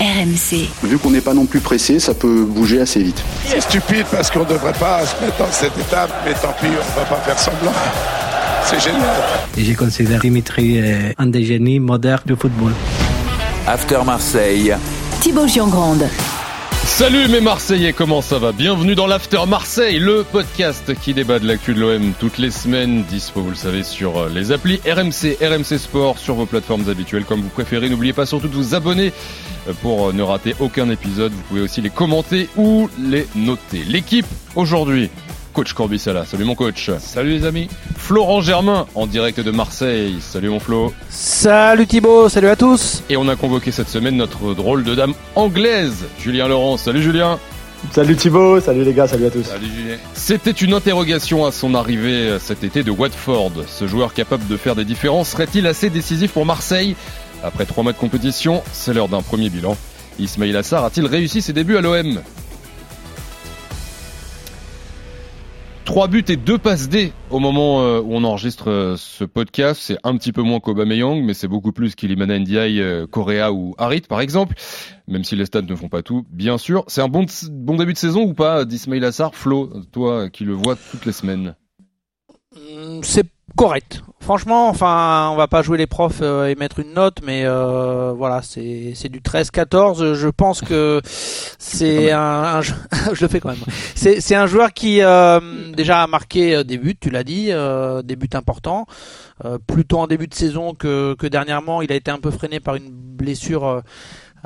RMC. Vu qu'on n'est pas non plus pressé, ça peut bouger assez vite. C'est stupide parce qu'on ne devrait pas se mettre dans cette étape, mais tant pis, on ne va pas faire semblant. C'est génial. Et je considère Dimitri un des génies modernes du football. After Marseille. Thibaut Giangrande. Salut mes Marseillais, comment ça va? Bienvenue dans l'After Marseille, le podcast qui débat de l'actu de l'OM toutes les semaines, dispo vous le savez sur les applis RMC, RMC Sport, sur vos plateformes habituelles comme vous préférez. N'oubliez pas surtout de vous abonner pour ne rater aucun épisode. Vous pouvez aussi les commenter ou les noter. L'équipe aujourd'hui, coach Corbissala. Salut mon coach. Salut les amis. Florent Germain en direct de Marseille. Salut mon Flo. Salut Thibaut, salut à tous. Et on a convoqué cette semaine notre drôle de dame anglaise, Julien Laurent. Salut Julien. Salut Thibaut, salut les gars, salut à tous. Salut Julien. C'était une interrogation à son arrivée cet été de Watford. Ce joueur capable de faire des différences serait-il assez décisif pour Marseille? Après trois mois de compétition, c'est l'heure d'un premier bilan. Ismail Assar a-t-il réussi ses débuts à l'OM Trois buts et deux passes D au moment où on enregistre ce podcast. C'est un petit peu moins qu'Aubameyang, mais c'est beaucoup plus qu'Ilimana Ndiaye, Correa ou Harit par exemple. Même si les stats ne font pas tout, bien sûr. C'est un bon, bon début de saison ou pas d'Ismail Assar? Flo, toi qui le vois toutes les semaines C'est correct. Franchement, enfin, on va pas jouer les profs euh, et mettre une note, mais euh, voilà, c'est c'est du 13-14. Je pense que c'est un, un, je le fais quand même. C'est c'est un joueur qui euh, déjà a marqué des buts, tu l'as dit, euh, des buts importants. plutôt en début de saison que que dernièrement, il a été un peu freiné par une blessure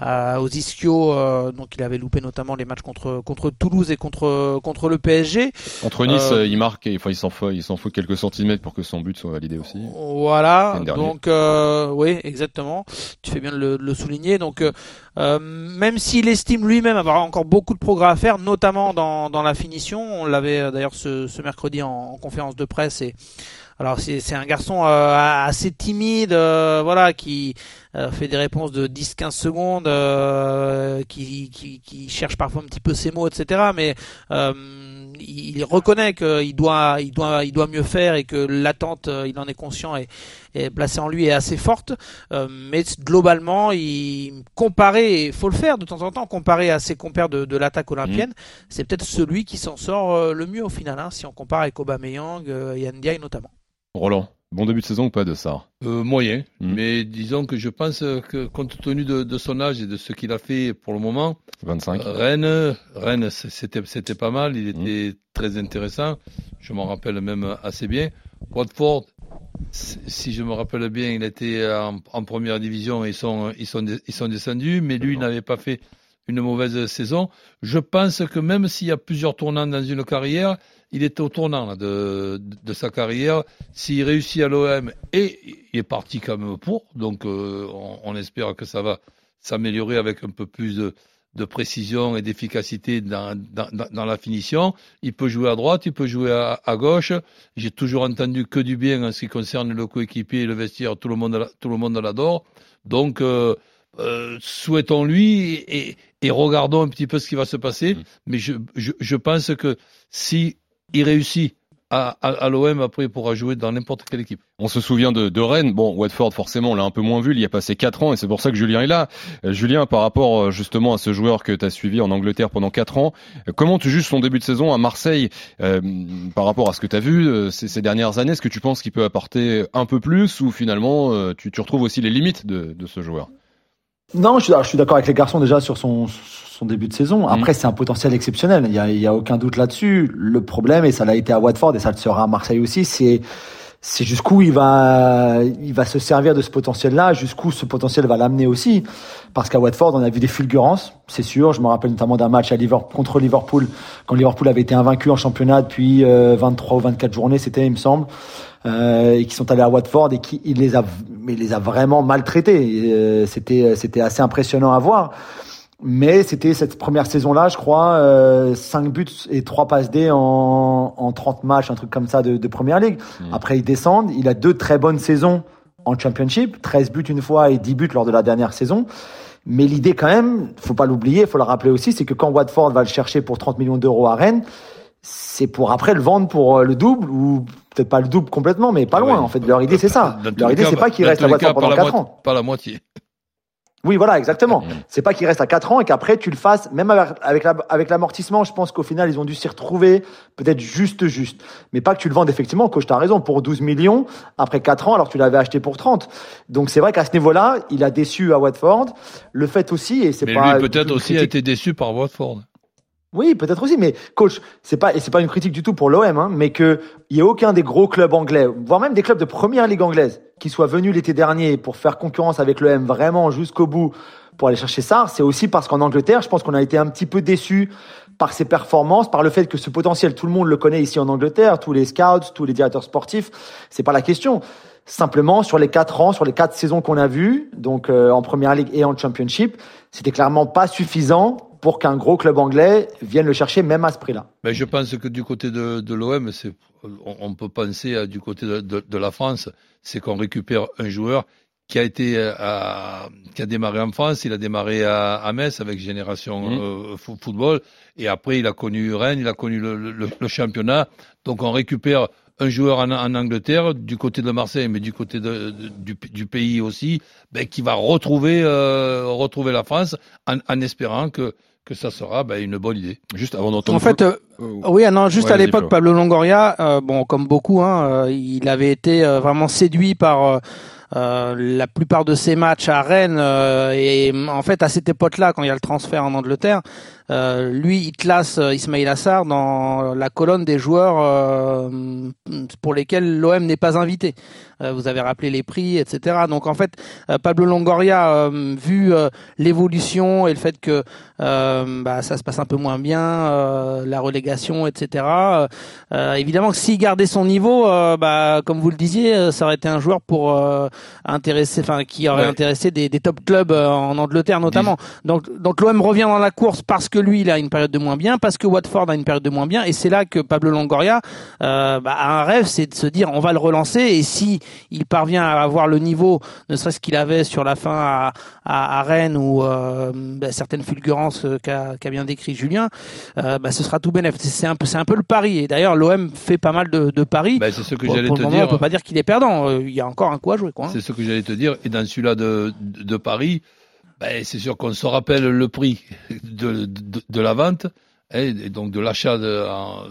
euh, aux ischios, euh, donc il avait loupé notamment les matchs contre contre Toulouse et contre contre le PSG. Contre Nice, euh, il marque, enfin il s'en faut il s'en faut quelques centimètres pour que son but soit validé aussi. Voilà, donc oui, exactement. Tu fais bien de le, de le souligner. Donc même s'il estime lui-même avoir encore beaucoup de progrès à faire, notamment dans dans la finition, on l'avait d'ailleurs ce, ce mercredi en, en conférence de presse et alors c'est un garçon euh, assez timide, euh, voilà, qui euh, fait des réponses de 10-15 secondes, qui, qui, cherche parfois un petit peu ses mots, etc. Mais il, il, reconnaît qu'il doit, il doit, il doit mieux faire et que l'attente, il en est conscient et, placée en lui est assez forte. mais globalement, il comparé, il faut le faire de temps en temps, comparé à ses compères de, de l'attaque olympienne, mmh. c'est peut-être celui qui s'en sort le mieux au final, hein, si on compare avec Aubameyang et Ndiaye notamment. Roland, bon début de saison ou pas de ça? Euh, Moyen, mmh. mais disons que je pense que compte tenu de, de son âge et de ce qu'il a fait pour le moment, 25. Euh, Rennes, Rennes, c'était c'était pas mal, il était mmh. très intéressant. Je m'en rappelle même assez bien. Watford, si je me rappelle bien, il était en, en première division, ils sont ils sont ils sont descendus, mais lui n'avait pas fait une mauvaise saison. Je pense que même s'il y a plusieurs tournants dans une carrière, il est au tournant là, de, de, de, sa carrière. S'il réussit à l'OM, et il est parti quand même pour, donc euh, on, on, espère que ça va s'améliorer avec un peu plus de, de précision et d'efficacité dans, dans, dans, la finition. Il peut jouer à droite, il peut jouer à, à gauche. J'ai toujours entendu que du bien en ce qui concerne le coéquipier et le vestiaire. Tout le monde, tout le monde l'adore. Donc, euh, euh, souhaitons-lui et, et, regardons un petit peu ce qui va se passer. Mmh. Mais je, je, je pense que si il réussit à, à, à l'OM, après il pourra jouer dans n'importe quelle équipe. On se souvient de, de, Rennes. Bon, Watford, forcément, on l'a un peu moins vu. Il y a passé 4 ans et c'est pour ça que Julien est là. Euh, Julien, par rapport justement à ce joueur que tu as suivi en Angleterre pendant 4 ans, comment tu juges son début de saison à Marseille euh, par rapport à ce que tu as vu euh, ces, ces, dernières années? Est-ce que tu penses qu'il peut apporter un peu plus ou finalement euh, tu, tu, retrouves aussi les limites de, de ce joueur? Non, je suis, d'accord avec les garçons déjà sur son, son début de saison. Après, mmh. c'est un potentiel exceptionnel. Il y a, il y a aucun doute là-dessus. Le problème, et ça l'a été à Watford et ça le sera à Marseille aussi, c'est c'est jusqu'où il va il va se servir de ce potentiel-là, jusqu'où ce potentiel va l'amener aussi. Parce qu'à Watford, on a vu des fulgurances, c'est sûr. Je me rappelle notamment d'un match à Liverpool, contre Liverpool, quand Liverpool avait été invaincu en championnat depuis euh, 23 ou 24 journées, c'était, il me semble. Euh, et qui sont allés à Watford et qui il les a mais les a vraiment maltraités. Euh, c'était c'était assez impressionnant à voir. Mais c'était cette première saison-là, je crois, euh, 5 buts et 3 passes D en, en 30 matchs, un truc comme ça de, de Première Ligue. Mmh. Après, ils descendent. Il a deux très bonnes saisons en Championship, 13 buts une fois et 10 buts lors de la dernière saison. Mais l'idée quand même, faut pas l'oublier, faut le rappeler aussi, c'est que quand Watford va le chercher pour 30 millions d'euros à Rennes, c'est pour après le vendre pour le double ou peut-être pas le double complètement, mais pas loin. Ouais, en fait, leur idée c'est ça. Leur idée c'est pas qu'il reste à Watford pendant 4 ans. Pas la moitié. Oui, voilà, exactement. Mm. C'est pas qu'il reste à 4 ans et qu'après tu le fasses, même avec, avec l'amortissement, je pense qu'au final, ils ont dû s'y retrouver peut-être juste, juste. Mais pas que tu le vendes effectivement, coach, t'as raison, pour 12 millions, après 4 ans, alors tu l'avais acheté pour 30. Donc c'est vrai qu'à ce niveau-là, il a déçu à Watford. Le fait aussi, et c'est pas. lui peut-être aussi a été déçu par Watford. Oui, peut-être aussi, mais coach, c'est pas et c'est pas une critique du tout pour l'OM, hein, mais que il y ait aucun des gros clubs anglais, voire même des clubs de première ligue anglaise, qui soient venus l'été dernier pour faire concurrence avec l'OM vraiment jusqu'au bout pour aller chercher ça, c'est aussi parce qu'en Angleterre, je pense qu'on a été un petit peu déçus par ses performances, par le fait que ce potentiel, tout le monde le connaît ici en Angleterre, tous les scouts, tous les directeurs sportifs, c'est pas la question. Simplement, sur les quatre ans, sur les quatre saisons qu'on a vues, donc euh, en première ligue et en championship, c'était clairement pas suffisant pour qu'un gros club anglais vienne le chercher même à ce prix-là. Mais je pense que du côté de, de l'OM, on, peut penser du côté de, de, la France, c'est qu'on récupère un joueur qui a été euh, à, qui a démarré en France, il a démarré à, à Metz avec Génération mmh. euh, Football, et après il a connu Rennes, il a connu le, le, le championnat. Donc on récupère un joueur en, en, Angleterre, du côté de Marseille, mais du côté de, du, du, pays aussi, ben, qui va retrouver, euh, retrouver la France en, en espérant que que ça sera bah, une bonne idée. Juste avant d'entendre. En fait, euh, oui, ah non, juste à l'époque, Pablo Longoria, euh, bon, comme beaucoup, hein, euh, il avait été vraiment séduit par euh, la plupart de ses matchs à Rennes euh, et en fait à cette époque-là, quand il y a le transfert en Angleterre, euh, lui il classe Ismail Assar dans la colonne des joueurs pour lesquels l'OM n'est pas invité. vous avez rappelé les prix, etc. Donc en fait, Pablo Longoria, vu l'évolution et le fait que bah, ça se passe un peu moins bien, la relégation, etc. évidemment que s'il gardait son niveau, bah, comme vous le disiez, ça aurait été un joueur pour intéressé, enfin qui aurait intéressé des, des, top clubs euh, en Angleterre notamment. Donc donc l'OM revient dans la course parce que lui il a une période de moins bien, parce que Watford a une période de moins bien, et c'est là que Pablo Longoria euh, bah, a un rêve, c'est de se dire on va le relancer et si il parvient à avoir le niveau, ne serait-ce qu'il avait sur la fin à, à, à Rennes ou euh, bah, certaines fulgurances euh, qu'a qu bien décrit Julien, euh, bah, ce sera tout bénéf. C'est un peu c'est un peu le pari et d'ailleurs l'OM fait pas mal de, de paris. Bah, c'est ce que j'allais te moment, dire. On peut pas dire qu'il est perdant. Il y a encore un coup à jouer quoi. Hein. C'est ce que j'allais te dire. Et dans celui-là de, de, Paris, ben, c'est sûr qu'on se rappelle le prix de, de, la vente, hein, et donc de l'achat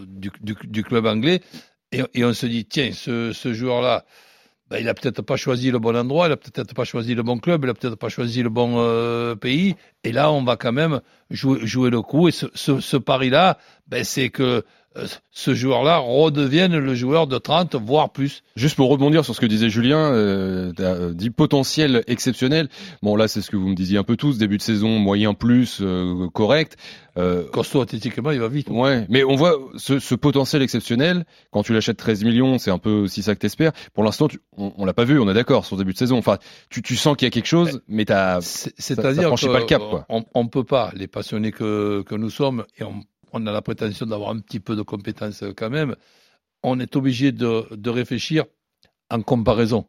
du, du, club anglais, et, on se dit, tiens, ce, ce joueur-là, ben, il a peut-être pas choisi le bon endroit, il a peut-être pas choisi le bon club, il a peut-être pas choisi le bon euh, pays, et là, on va quand même jouer, jouer le coup, et ce, ce, pari-là, ben, c'est que ce joueur-là redevienne le joueur de 30, voire plus. Juste pour rebondir sur ce que disait Julien, euh, euh, dit potentiel exceptionnel. Bon là, c'est ce que vous me disiez un peu tous, début de saison moyen plus, euh, correct. Euh, Costaud athlétiquement, il va vite. Ouais, mais on voit ce, ce potentiel exceptionnel. Quand tu l'achètes 13 millions, c'est un peu aussi ça que t'espères. Pour l'instant, on, on l'a pas vu, on est d'accord sur début de saison. Enfin, tu, tu sens qu'il y a quelque chose, mais t'as, c'est-à-dire pas le cap. Quoi. On, on peut pas, les passionnés que, que nous sommes, et on on a la prétention d'avoir un petit peu de compétences quand même, on est obligé de, de réfléchir en comparaison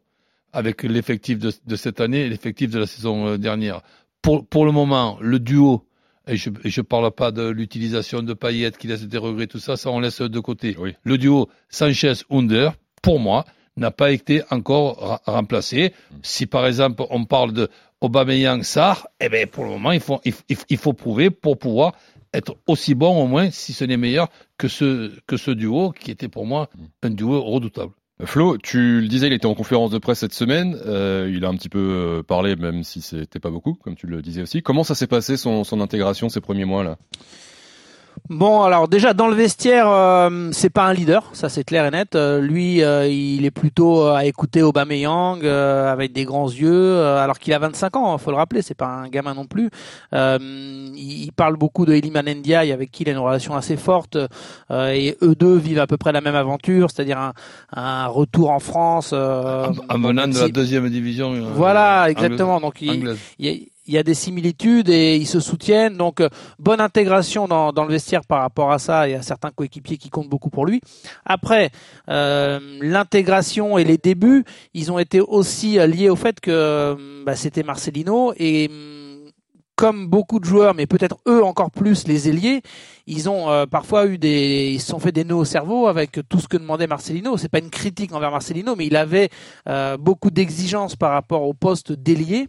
avec l'effectif de, de, cette année et l'effectif de la saison euh, dernière. Pour, pour le moment, le duo, et je ne parle pas de l'utilisation de Payet qui laisse des regrets, tout ça, ça on laisse de côté. Oui. Le duo Sanchez-Under, pour moi, n'a pas été encore remplacé. Si par exemple on parle de Aubameyang-Sarr, eh ben pour le moment il faut, il, il faut prouver pour pouvoir être aussi bon au moins, si ce n'est meilleur, que ce, que ce duo qui était pour moi un duo redoutable. Flo, tu le disais, il était en conférence de presse cette semaine. Euh, il a un petit peu euh, parlé, même si c'était pas beaucoup, comme tu le disais aussi. Comment ça s'est passé son, son intégration ces premiers mois là Bon, alors déjà dans le vestiaire, euh, c'est pas un leader, ça c'est clair et net. Euh, lui, euh, il est plutôt à écouter Aubameyang avec des grands yeux, alors qu'il a 25 ans, faut le rappeler, c'est pas un gamin non plus. il parle beaucoup de Iliman Ndiaye avec qui il a une relation assez forte, et eux deux vivent à peu près la même aventure, c'est-à-dire un, un, retour en France. en, menant de la deuxième division. voilà, exactement. Donc il, il, il y a des similitudes et ils se soutiennent. Donc, euh, bonne intégration dans, dans, le vestiaire par rapport à ça. Il y a certains coéquipiers qui comptent beaucoup pour lui. Après, euh, l'intégration et les débuts, ils ont été aussi euh, liés au fait que bah, c'était Marcelino et mm, comme beaucoup de joueurs, mais peut-être eux encore plus les ailiers, ils ont parfois eu des, ils se sont fait des nœuds au cerveau avec tout ce que demandait Marcelino. C'est pas une critique envers Marcelino, mais il avait beaucoup d'exigences par rapport au poste d'ailier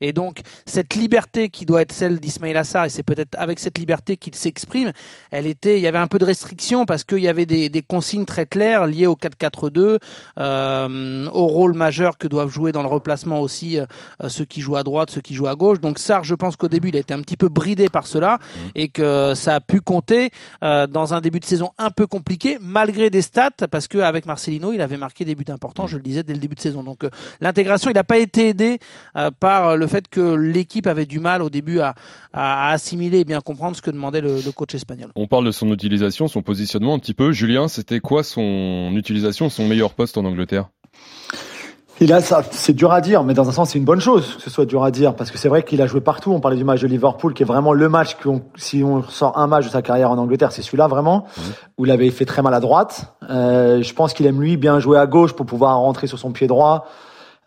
Et donc cette liberté qui doit être celle d'Ismail Assar, et c'est peut-être avec cette liberté qu'il s'exprime, elle était, il y avait un peu de restriction parce qu'il y avait des, des, consignes très claires liées au 4-4-2, euh, au rôle majeur que doivent jouer dans le replacement aussi euh, ceux qui jouent à droite, ceux qui jouent à gauche. Donc Sarr, je pense qu'au début il a été un petit peu bridé par cela mmh. et que ça a pu compter euh, dans un début de saison un peu compliqué malgré des stats parce qu'avec Marcelino il avait marqué des buts importants, je le disais dès le début de saison. Donc euh, l'intégration, il n'a pas été aidé euh, par le fait que l'équipe avait du mal au début à, à, assimiler et bien comprendre ce que demandait le, le, coach espagnol. On parle de son utilisation, son positionnement un petit peu. Julien, c'était quoi son utilisation, son meilleur poste en Angleterre? Il a ça, c'est dur à dire, mais dans un sens, c'est une bonne chose que ce soit dur à dire, parce que c'est vrai qu'il a joué partout. On parlait du match de Liverpool, qui est vraiment le match qu'on, si on sort un match de sa carrière en Angleterre, c'est celui-là vraiment, où il avait fait très mal à droite. Euh, je pense qu'il aime lui bien jouer à gauche pour pouvoir rentrer sur son pied droit.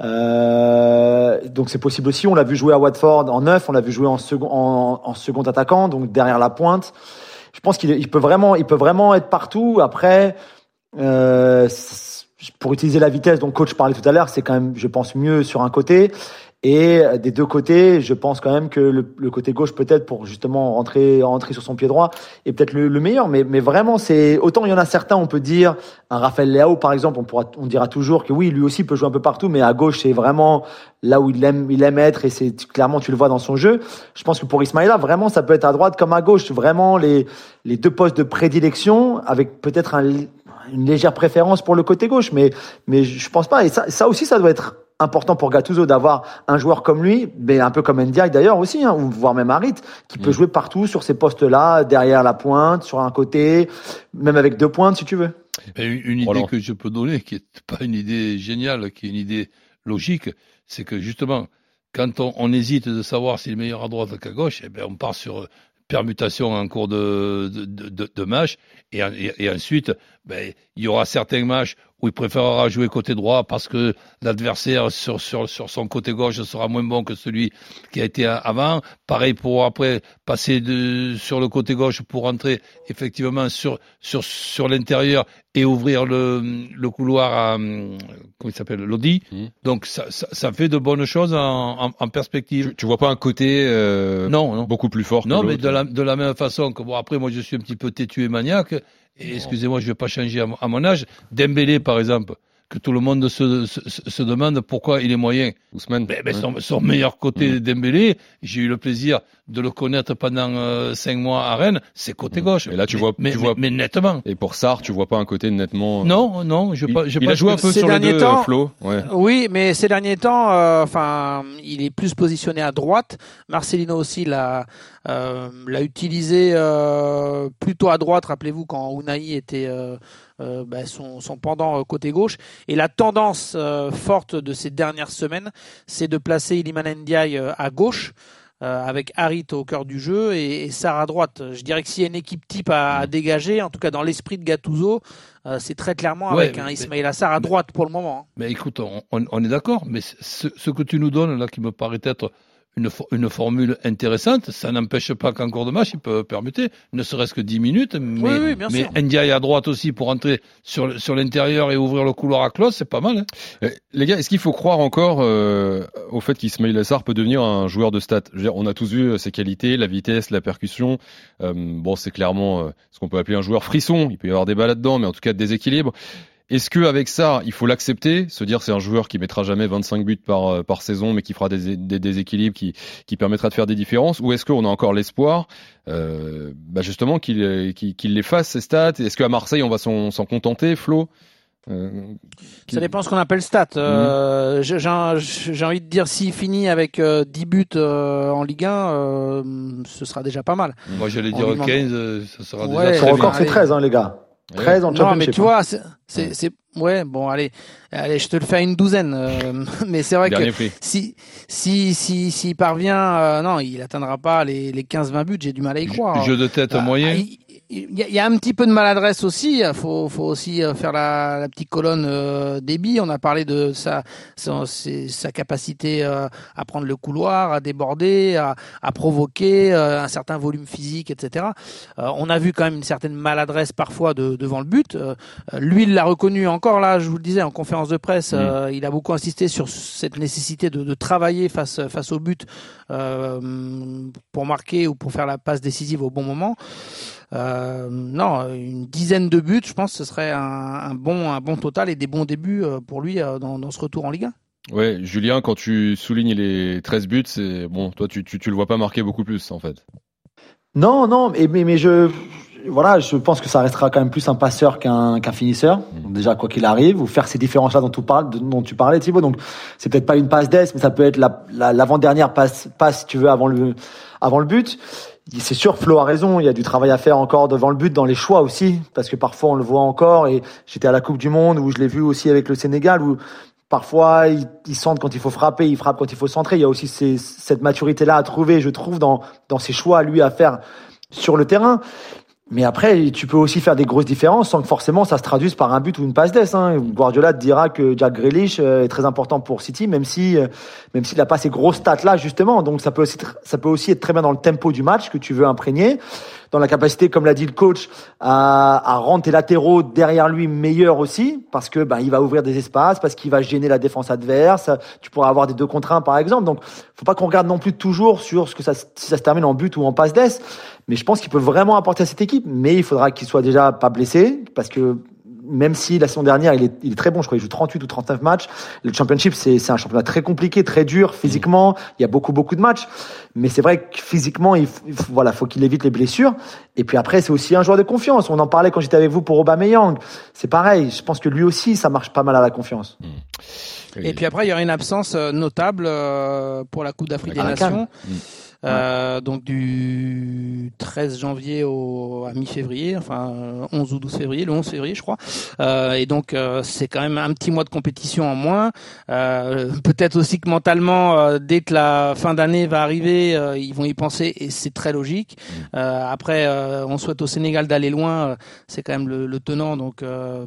Euh, donc c'est possible aussi. On l'a vu jouer à Watford en neuf, on l'a vu jouer en second, en, second attaquant, donc derrière la pointe. Je pense qu'il il peut vraiment, il peut vraiment être partout. Après. Euh, pour utiliser la vitesse dont coach parlait tout à l'heure, c'est quand même, je pense, mieux sur un côté. Et des deux côtés, je pense quand même que le, côté gauche, peut-être pour justement rentrer, rentrer sur son pied droit, est peut-être le, meilleur. Mais, mais vraiment, c'est autant il y en a certains, on peut dire un Raphaël Leao par exemple, on pourra, on dira toujours que oui, lui aussi peut jouer un peu partout, mais à gauche, c'est vraiment là où il aime, il aime être et c'est clairement tu le vois dans son jeu. Je pense que pour Ismaïla, vraiment, ça peut être à droite comme à gauche, vraiment les les deux postes de prédilection avec peut-être un une légère préférence pour le côté gauche, mais mais je pense pas. Et ça, ça aussi, ça doit être important pour Gattuso d'avoir un joueur comme lui, mais un peu comme Ndiaye d'ailleurs aussi, hein, ou voire même Harit, qui peut mm. jouer partout sur ces postes-là, derrière la pointe, sur un côté, même avec deux pointes si tu veux. Une, idée que je peux donner, qui est pas une idée géniale, qui est une idée logique, c'est que justement, quand on, on, hésite de savoir s'il est meilleur à droite qu'à gauche, eh bien on part sur permutation en cours de, de, de, de match et, et, ensuite ben, il y aura certains matchs où il préférera jouer côté droit parce que l'adversaire sur, sur, sur son côté gauche sera moins bon que celui qui a été avant. Pareil pour après passer de, sur le côté gauche pour entrer effectivement sur, sur, sur l'intérieur et ouvrir le, le couloir à, comment il s'appelle, Lodi. Mmh. Donc ça, ça, ça, fait de bonnes choses en, en, perspective. Tu, tu, vois pas un côté euh, non, non, beaucoup plus fort Non, mais de la, de la même façon que bon après moi je suis un petit peu têtu et maniaque excusez-moi, je ne vais pas changer à mon âge, Dembélé par exemple, que tout le monde se, se, se demande pourquoi il est moyen. Ousmane. Ben, ben, son, son, meilleur côté mmh. Dembélé, j'ai eu le plaisir de le connaître pendant euh, cinq mois à Rennes, c'est côté mmh. gauche. Et là, tu vois, mais, tu vois, mais, nettement. Et pour Sarr, tu vois pas un côté nettement. Euh, non, non, je pas. Il, il a joué un peu sur les deux, temps, Flo. Ouais. Oui, mais ces derniers temps, euh, enfin, il est plus positionné à droite. Marcelino aussi l'a euh, l'a utilisé euh, plutôt à droite. Rappelez-vous quand Unai était euh, bah, son, son, pendant euh, côté gauche. Et la tendance euh, forte de ces dernières semaines, c'est de placer Iliman Ndiaye à gauche. avec Harit au cœur du jeu et, et Sarr à droite. Je dirais que s'il y a une équipe type à, à dégager, en tout cas dans l'esprit de Gattuso, c'est très clairement avec un Ismail Assar à droite pour le moment. Hein. Mais écoute, on, on est d'accord, mais ce, ce, que tu nous donnes là, qui me paraît être une, une formule intéressante. Ça n'empêche pas qu'en cours de match, il peut permuter, ne serait-ce que 10 minutes. Mais, oui, oui, mais Ndiaye à droite aussi pour entrer sur, sur l'intérieur et ouvrir le couloir à close, c'est pas mal. Hein. Euh, les gars, est-ce qu'il faut croire encore euh, au fait qu'Ismail Assar peut devenir un joueur de stats? Je veux dire, On a tous vu ses qualités, la vitesse, la percussion. Euh, bon, c'est clairement euh, ce qu'on peut appeler un joueur frisson. Il peut y avoir des balles là-dedans, mais en tout cas de déséquilibre. Est-ce que avec ça, il faut l'accepter, se dire c'est un joueur qui mettra jamais 25 buts par euh, par saison, mais qui fera des, des déséquilibres, qui qui permettra de faire des différences, ou est-ce qu'on a encore l'espoir, euh, bah justement qu'il qu'il les fasse ces stats? Est-ce qu'à Marseille on va s'en contenter, Flo? Euh, Ça dépend ce qu'on appelle stats. Euh, mhm. J'ai envie de dire s'il finit avec 10 buts en Ligue 1, ce sera déjà pas mal. Moi j'allais dire 15, ça sera déjà. Son record c'est 13 hein, les gars. 13 en Non, mais tu vois, c'est, c'est, ouais, bon, allez, allez, je te le fais à une douzaine. Euh, mais c'est vrai que si, si, si, s'il parvient, euh, non, il atteindra pas les, les 15-20 buts. J'ai du mal à y croire. Jeu de tête euh, moyen il y, a un petit peu de maladresse aussi. Il faut, faut aussi euh, faire la, la petite colonne euh, débit. On a parlé de sa, sa, sa capacité euh, à prendre le couloir, à déborder, à, à provoquer un certain volume physique, etc. on a vu quand même une certaine maladresse parfois de, devant le but. lui, il l'a reconnu en, encore là, je vous le disais en conférence de presse, mm. il a beaucoup insisté sur cette nécessité de, de travailler face face au but pour marquer ou pour faire la passe décisive au bon moment. Euh, non, une dizaine de buts, je pense que ce serait un, bon, un bon total et des bons débuts euh, pour lui euh, dans, dans ce retour en Ligue 1. Ouais, Julien, quand tu soulignes les 13 buts, c'est bon, toi tu, tu, tu le vois pas marquer beaucoup plus en fait. Non, non, mais, mais, mais je, voilà, je pense que ça restera quand même plus un passeur qu'un qu'un finisseur. Mm. déjà, quoi qu'il arrive, ou faire ces différences-là dont tu parles, dont tu parlais, Thibaut. Donc, c'est peut-être pas une passe d'ess, mais ça peut être l'avant-dernière la, passe, passe, si tu veux, avant le, avant le but c'est sûr, Flo a raison. Il y a du travail à faire encore devant le but, dans les choix aussi, parce que parfois on le voit encore. Et j'étais à la Coupe du Monde où je l'ai vu aussi avec le Sénégal, où parfois ils, sentent quand il faut frapper, ils frappent quand il faut centrer. Il y a aussi cette maturité-là à trouver, je trouve, dans dans ses choix lui à faire sur le terrain. Mais après, tu peux aussi faire des grosses différences sans que forcément ça se traduise par un but ou une passe d'ess. Hein. Guardiola te dira que Jack Grealish euh, est très important pour City, même si euh, même s'il n'a pas ces grosses stats là justement. Donc ça peut aussi ça peut aussi être très bien dans le tempo du match que tu veux imprégner dans la capacité, comme l'a dit le coach, à, à rendre tes latéraux derrière lui meilleurs aussi, parce que ben il va ouvrir des espaces, parce qu'il va gêner la défense adverse. Tu pourras avoir des deux contre un, par exemple. Donc, faut pas qu'on regarde non plus toujours sur ce que ça, si ça se termine en but ou en passe d'ess. Mais je pense qu'il peut vraiment apporter à cette équipe. Mais il faudra qu'il soit déjà pas blessé, parce que même si la saison dernière, il est, il est très bon, je crois qu'il joue 38 ou 39 matchs. Le championship, c'est un championnat très compliqué, très dur physiquement. Il y a beaucoup, beaucoup de matchs. Mais c'est vrai que physiquement, il, voilà, faut qu'il évite les blessures. Et puis après, c'est aussi un joueur de confiance. On en parlait quand j'étais avec vous pour Aubameyang. C'est pareil. Je pense que lui aussi, ça marche pas mal à la confiance. Mmh. Et puis après, il y aura une absence euh, notable euh, pour la Coupe d'Afrique des Nations. Mmh. Euh, donc du 13 janvier au à mi-février, enfin 11 ou 12 février, le 11 février je crois. Euh, et donc euh, c'est quand même un petit mois de compétition en moins. Euh, peut-être aussi que mentalement, euh, dès que la fin d'année va arriver, ils vont y penser et c'est très logique. Mm. après, on souhaite au Sénégal d'aller loin, c'est quand même le, le tenant, donc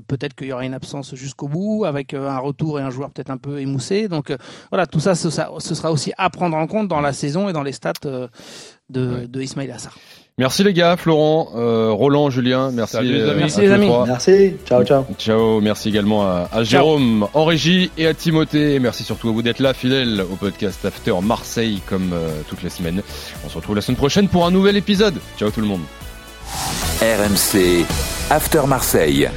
peut-être qu'il y aura une absence jusqu'au bout, avec un retour et un joueur peut-être un peu émoussé. Donc voilà, tout ça ce, ce, sera aussi à prendre en compte dans la saison et dans les stats de, de Ismail Assar. Merci les gars, Florent, euh, Roland, Julien, merci. les amis. Merci les amis. Merci. Ciao, ciao. Ciao. Merci également à, Jérôme en régie et à Timothée. merci surtout à vous d'être là, fidèles au podcast After Marseille comme euh, toutes les semaines. On se retrouve la semaine prochaine pour un nouvel épisode. Ciao tout le monde. RMC After Marseille.